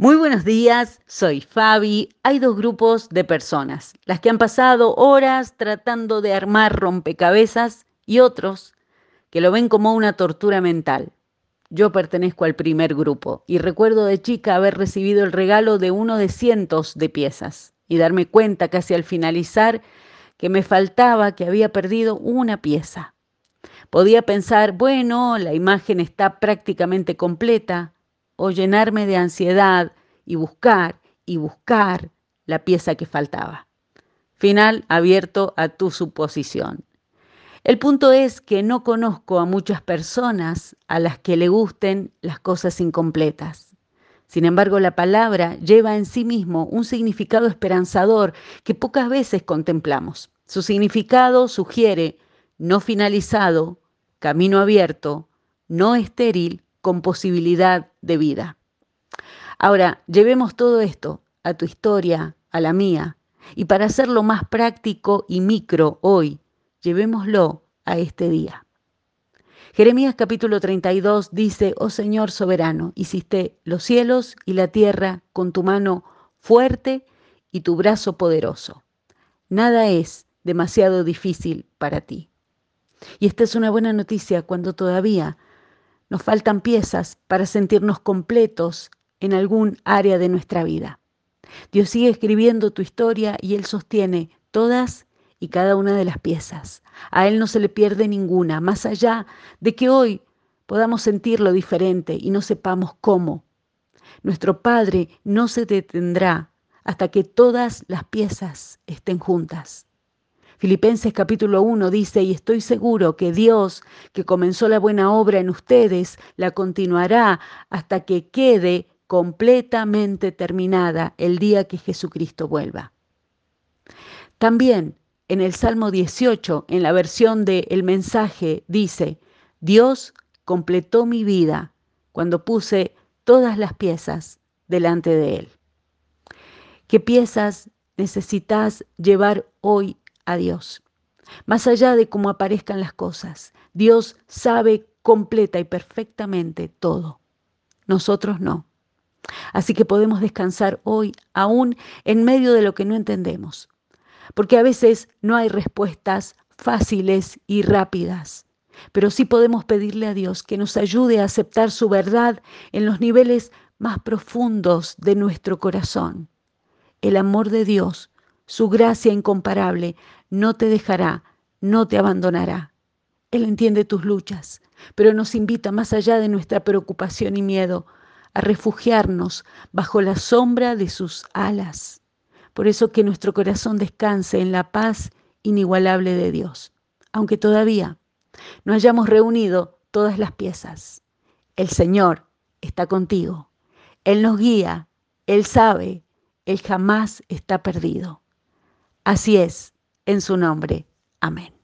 Muy buenos días, soy Fabi. Hay dos grupos de personas, las que han pasado horas tratando de armar rompecabezas y otros que lo ven como una tortura mental. Yo pertenezco al primer grupo y recuerdo de chica haber recibido el regalo de uno de cientos de piezas y darme cuenta casi al finalizar que me faltaba, que había perdido una pieza. Podía pensar, bueno, la imagen está prácticamente completa, o llenarme de ansiedad y buscar y buscar la pieza que faltaba. Final abierto a tu suposición. El punto es que no conozco a muchas personas a las que le gusten las cosas incompletas. Sin embargo, la palabra lleva en sí mismo un significado esperanzador que pocas veces contemplamos. Su significado sugiere no finalizado, camino abierto, no estéril, con posibilidad de vida. Ahora, llevemos todo esto a tu historia, a la mía, y para hacerlo más práctico y micro hoy, llevémoslo a este día. Jeremías capítulo 32 dice, oh Señor soberano, hiciste los cielos y la tierra con tu mano fuerte y tu brazo poderoso. Nada es demasiado difícil para ti. Y esta es una buena noticia cuando todavía nos faltan piezas para sentirnos completos en algún área de nuestra vida. Dios sigue escribiendo tu historia y Él sostiene todas y cada una de las piezas. A Él no se le pierde ninguna, más allá de que hoy podamos sentirlo diferente y no sepamos cómo. Nuestro Padre no se detendrá hasta que todas las piezas estén juntas. Filipenses capítulo 1 dice, y estoy seguro que Dios, que comenzó la buena obra en ustedes, la continuará hasta que quede completamente terminada el día que Jesucristo vuelva. También en el Salmo 18, en la versión de El mensaje, dice, Dios completó mi vida cuando puse todas las piezas delante de Él. ¿Qué piezas necesitas llevar hoy a Dios. Más allá de cómo aparezcan las cosas, Dios sabe completa y perfectamente todo. Nosotros no. Así que podemos descansar hoy aún en medio de lo que no entendemos. Porque a veces no hay respuestas fáciles y rápidas. Pero sí podemos pedirle a Dios que nos ayude a aceptar su verdad en los niveles más profundos de nuestro corazón. El amor de Dios su gracia incomparable no te dejará, no te abandonará. Él entiende tus luchas, pero nos invita más allá de nuestra preocupación y miedo a refugiarnos bajo la sombra de sus alas. Por eso que nuestro corazón descanse en la paz inigualable de Dios, aunque todavía no hayamos reunido todas las piezas. El Señor está contigo. Él nos guía, Él sabe, Él jamás está perdido. Así es, en su nombre. Amén.